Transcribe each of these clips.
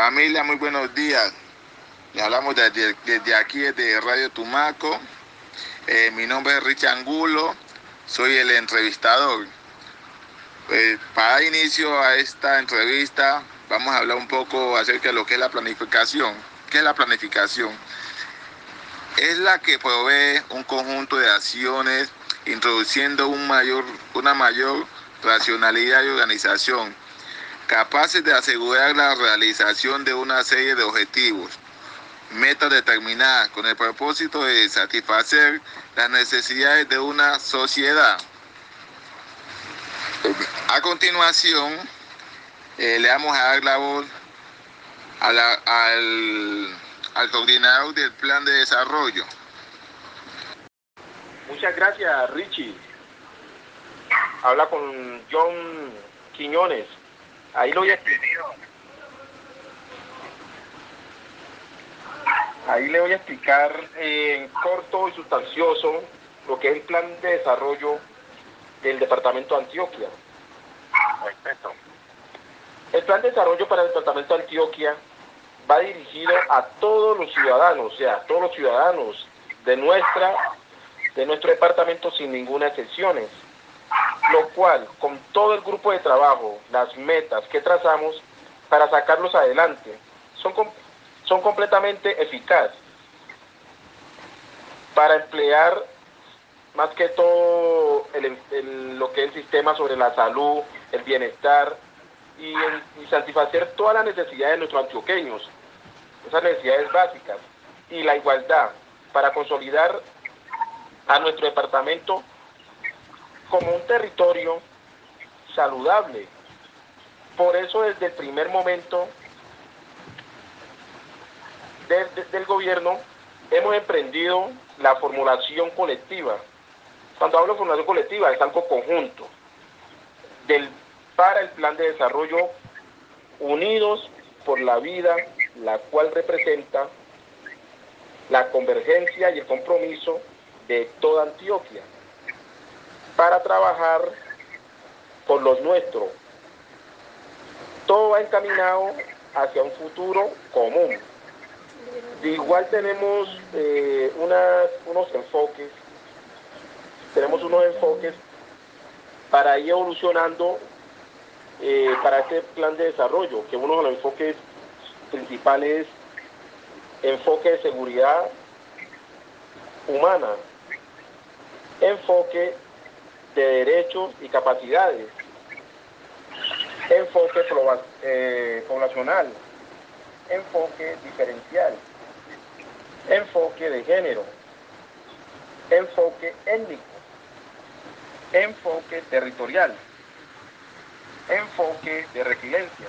Familia, muy buenos días. Le hablamos desde, aquí, desde Radio Tumaco. Eh, mi nombre es Richard Angulo, soy el entrevistador. Pues, para dar inicio a esta entrevista, vamos a hablar un poco acerca de lo que es la planificación. ¿Qué es la planificación? Es la que provee un conjunto de acciones introduciendo un mayor, una mayor racionalidad y organización capaces de asegurar la realización de una serie de objetivos, metas determinadas con el propósito de satisfacer las necesidades de una sociedad. A continuación, eh, le vamos a dar la voz al, al coordinador del plan de desarrollo. Muchas gracias, Richie. Habla con John Quiñones, Ahí lo voy a Ahí le voy a explicar en corto y sustancioso lo que es el plan de desarrollo del departamento de Antioquia. Perfecto. El plan de desarrollo para el departamento de Antioquia va dirigido a todos los ciudadanos, o sea, a todos los ciudadanos de nuestra de nuestro departamento sin ninguna excepción lo cual con todo el grupo de trabajo, las metas que trazamos para sacarlos adelante, son, son completamente eficaces para emplear más que todo lo que es el sistema sobre la salud, el bienestar y satisfacer todas las necesidades de nuestros antioqueños, esas necesidades básicas y la igualdad para consolidar a nuestro departamento como un territorio saludable. Por eso desde el primer momento del gobierno hemos emprendido la formulación colectiva. Cuando hablo de formulación colectiva es algo conjunto del, para el plan de desarrollo unidos por la vida, la cual representa la convergencia y el compromiso de toda Antioquia para trabajar por los nuestros. Todo va encaminado hacia un futuro común. igual tenemos eh, unos enfoques, tenemos unos enfoques para ir evolucionando eh, para este plan de desarrollo, que uno de los enfoques principales es enfoque de seguridad humana, enfoque de derechos y capacidades, enfoque eh, poblacional, enfoque diferencial, enfoque de género, enfoque étnico, enfoque territorial, enfoque de resiliencia.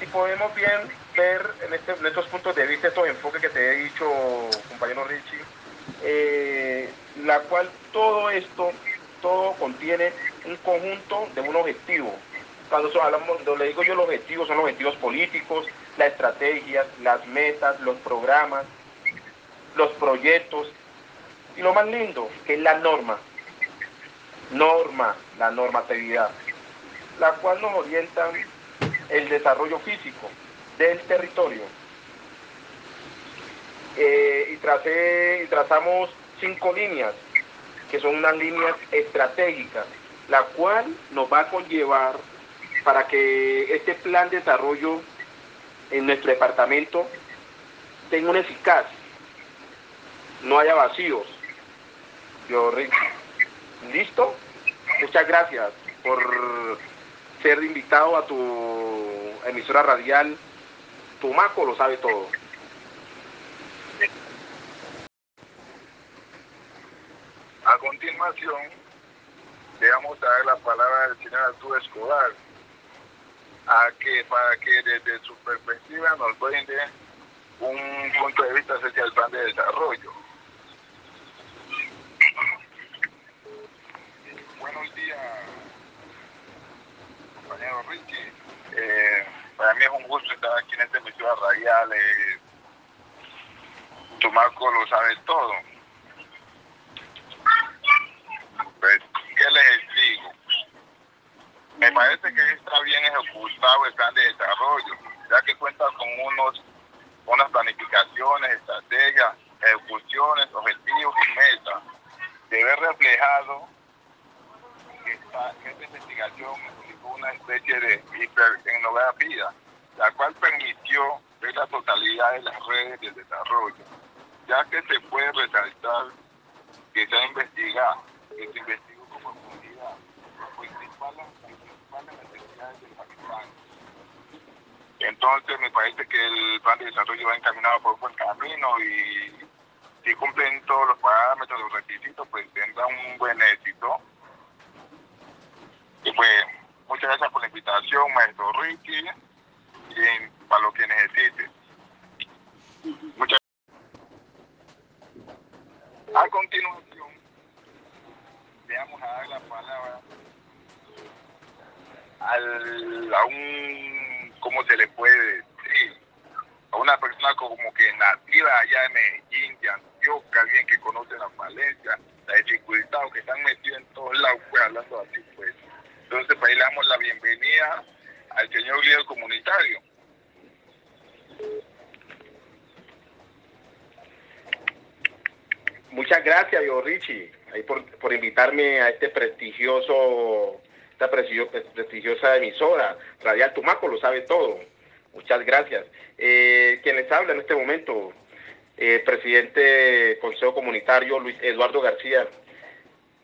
Si podemos bien ver en, este, estos puntos de vista, estos enfoques que te he dicho, compañero Richie, eh, la cual todo esto, todo contiene un conjunto de un objetivo. Cuando hablamos, cuando le digo yo los objetivos, son los objetivos políticos, las estrategias, las metas, los programas, los proyectos, y lo más lindo, que es la norma, norma, la normatividad, la cual nos orienta el desarrollo físico del territorio. Y trazamos cinco líneas, que son unas líneas estratégicas, la cual nos va a conllevar para que este plan de desarrollo en nuestro departamento tenga una eficaz, no haya vacíos. Yo, ¿Listo? Muchas gracias por ser invitado a tu emisora radial. Tumaco lo sabe todo. A continuación, le vamos a dar la palabra al señor Arturo Escobar, a que, para que desde su perspectiva nos brinde un punto de vista acerca del plan de desarrollo. Buenos días, compañero Richie. Eh, para mí es un gusto estar aquí en esta emisión radial. Eh, Tumaco lo sabe todo ¿qué les digo? Me me parece que está bien ejecutado el plan de desarrollo, ya que cuenta con unos, unas planificaciones, estrategias, ejecuciones, objetivos y metas. Debe reflejado que esta, investigación implicó una especie de hipertecnografía, la cual permitió ver la totalidad de las redes de desarrollo, ya que se puede resaltar que se ha investigado, que se investigó con profundidad las principales, Pakistán. Entonces me parece que el plan de desarrollo va encaminado por un buen camino y si cumplen todos los parámetros, los requisitos, pues tendrá un buen éxito. Y pues muchas gracias por la invitación, maestro Ricky, y para lo que necesite. Muchas A continuación, veamos a dar la palabra al, a un, ¿cómo se le puede decir? A una persona como que nativa allá en Medellín, de Antioquia, alguien que conoce la falencia, la dificultad, que están metidos en todos lados, pues hablando así, pues. Entonces, pues ahí le damos la bienvenida al señor líder comunitario. Muchas gracias, yo Richie, por, por invitarme a este prestigioso, esta prestigiosa emisora, Radial Tumaco, lo sabe todo. Muchas gracias. Eh, quien les habla en este momento, eh, presidente del Consejo Comunitario, Luis Eduardo García.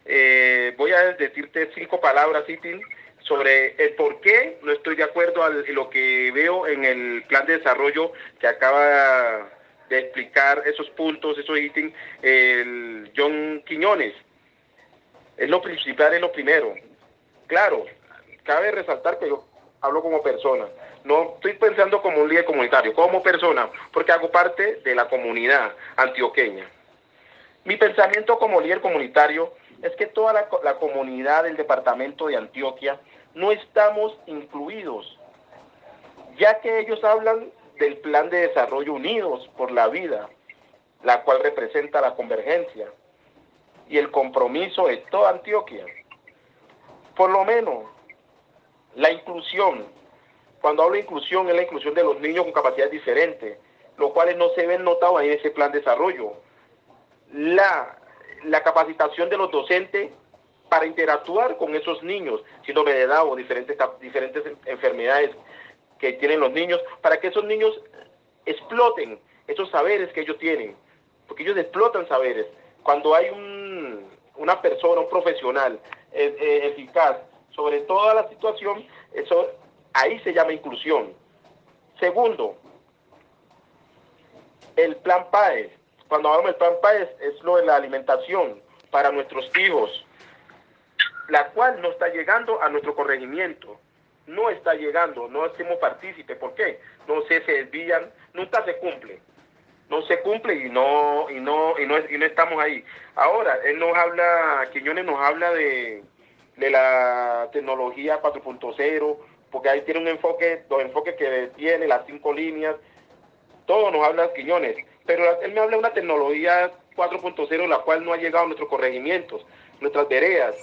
Eh, voy a decirte cinco palabras, Itin, sobre el por qué no estoy de acuerdo a lo que veo en el plan de desarrollo que acaba de explicar esos puntos, esos ítems, el John Quiñones. Es lo principal, es lo primero. Claro, cabe resaltar que yo hablo como persona. No estoy pensando como un líder comunitario, como persona, porque hago parte de la comunidad antioqueña. Mi pensamiento como líder comunitario es que toda la, comunidad del departamento de Antioquia no estamos incluidos, ya que ellos hablan del Plan de Desarrollo Unidos por la Vida, la cual representa la convergencia y el compromiso de toda Antioquia. Por lo menos, la inclusión, cuando hablo de inclusión, es la inclusión de los niños con capacidades diferentes, los cuales no se ven notados en ese plan de desarrollo. La, la capacitación de los docentes para interactuar con esos niños, síndrome de o diferentes, diferentes enfermedades que tienen los niños, para que esos niños exploten esos saberes que ellos tienen, porque ellos explotan saberes. Cuando hay un, una persona, un profesional eh, eh, eficaz sobre toda la situación, eso ahí se llama inclusión. Segundo, el plan PAES. Cuando hablamos del plan PAES es lo de la alimentación para nuestros hijos, la cual no está llegando a nuestro corregimiento no está llegando, no hacemos partícipe. ¿Por qué? No sé, se desvían, nunca se cumple. No se cumple y no, y no, y no, y no estamos ahí. Ahora, él nos habla, Quiñones nos habla de, de la tecnología 4.0, porque ahí tiene un enfoque, dos enfoques que tiene, las cinco líneas, todo nos habla Quiñones, pero él me habla de una tecnología 4.0 la cual no ha llegado a nuestros corregimientos, nuestras veredas,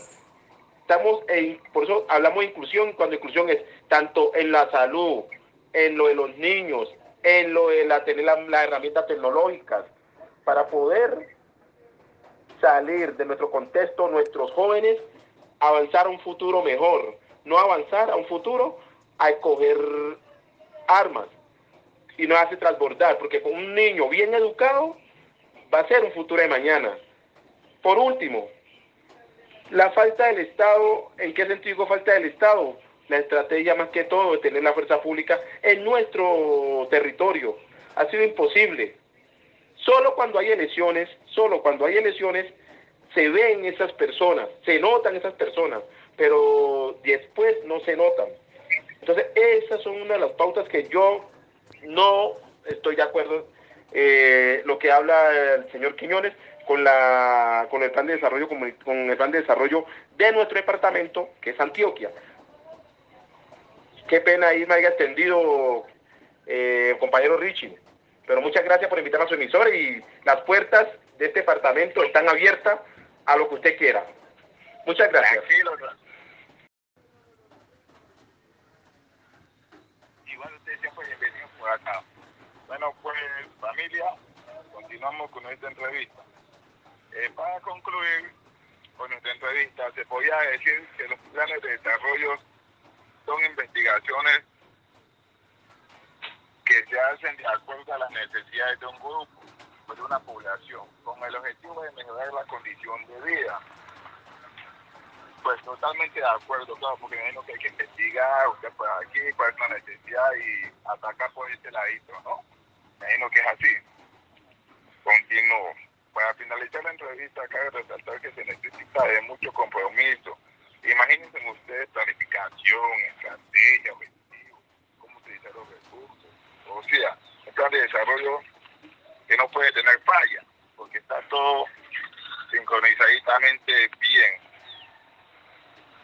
estamos en, por eso hablamos de inclusión, cuando inclusión es tanto en la salud, en lo de los niños, en lo de la, tener las herramientas tecnológicas, para poder salir de nuestro contexto, nuestros jóvenes, avanzar a un futuro mejor, no avanzar a un futuro a escoger armas y no hace transbordar, porque con un niño bien educado va a ser un futuro de mañana. Por último, la falta del Estado, ¿en qué sentido digo falta del Estado? La estrategia más que todo de tener la fuerza pública en nuestro territorio. Ha sido imposible. Solo cuando hay elecciones, solo cuando hay elecciones, se ven esas personas, se notan esas personas, pero después no se notan. Entonces, esas son una de las pautas que yo no estoy de acuerdo. Eh, lo que habla el señor Quiñones, con, la, con el plan de desarrollo con el plan de desarrollo de nuestro departamento, que es Antioquia. Qué pena irme haya extendido, eh, compañero Richie. Pero muchas gracias por invitar a su emisora y las puertas de este departamento están abiertas a lo que usted quiera. Muchas gracias. Igual ustedes siempre bienvenidos por acá. Bueno, pues familia, continuamos con esta entrevista. Eh, para concluir con nuestra entrevista, se podía decir que los planes de desarrollo son investigaciones que se hacen de acuerdo a las necesidades de un grupo o de una población, con el objetivo de mejorar la condición de vida. Pues totalmente de acuerdo, claro, porque me imagino que hay que investigar, usted por aquí, cuál es la necesidad y atacar por este ladito, ¿no? Imagino que es así. Continuo. Para finalizar la entrevista, cabe resaltar que se necesita de mucho compromiso. Imagínense ustedes planificación, estrategia, objetivo, cómo utilizar los recursos. O sea, un plan de desarrollo que no puede tener falla, porque está todo sincronizadamente bien.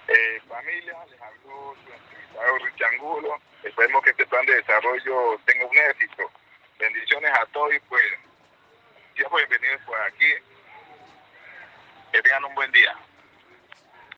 Eh, familia, les habló su entrevistado Richangulo. Esperemos que este plan de desarrollo tenga un éxito. Bendiciones a todos y pues, siempre bienvenidos por aquí. Que tengan un buen día.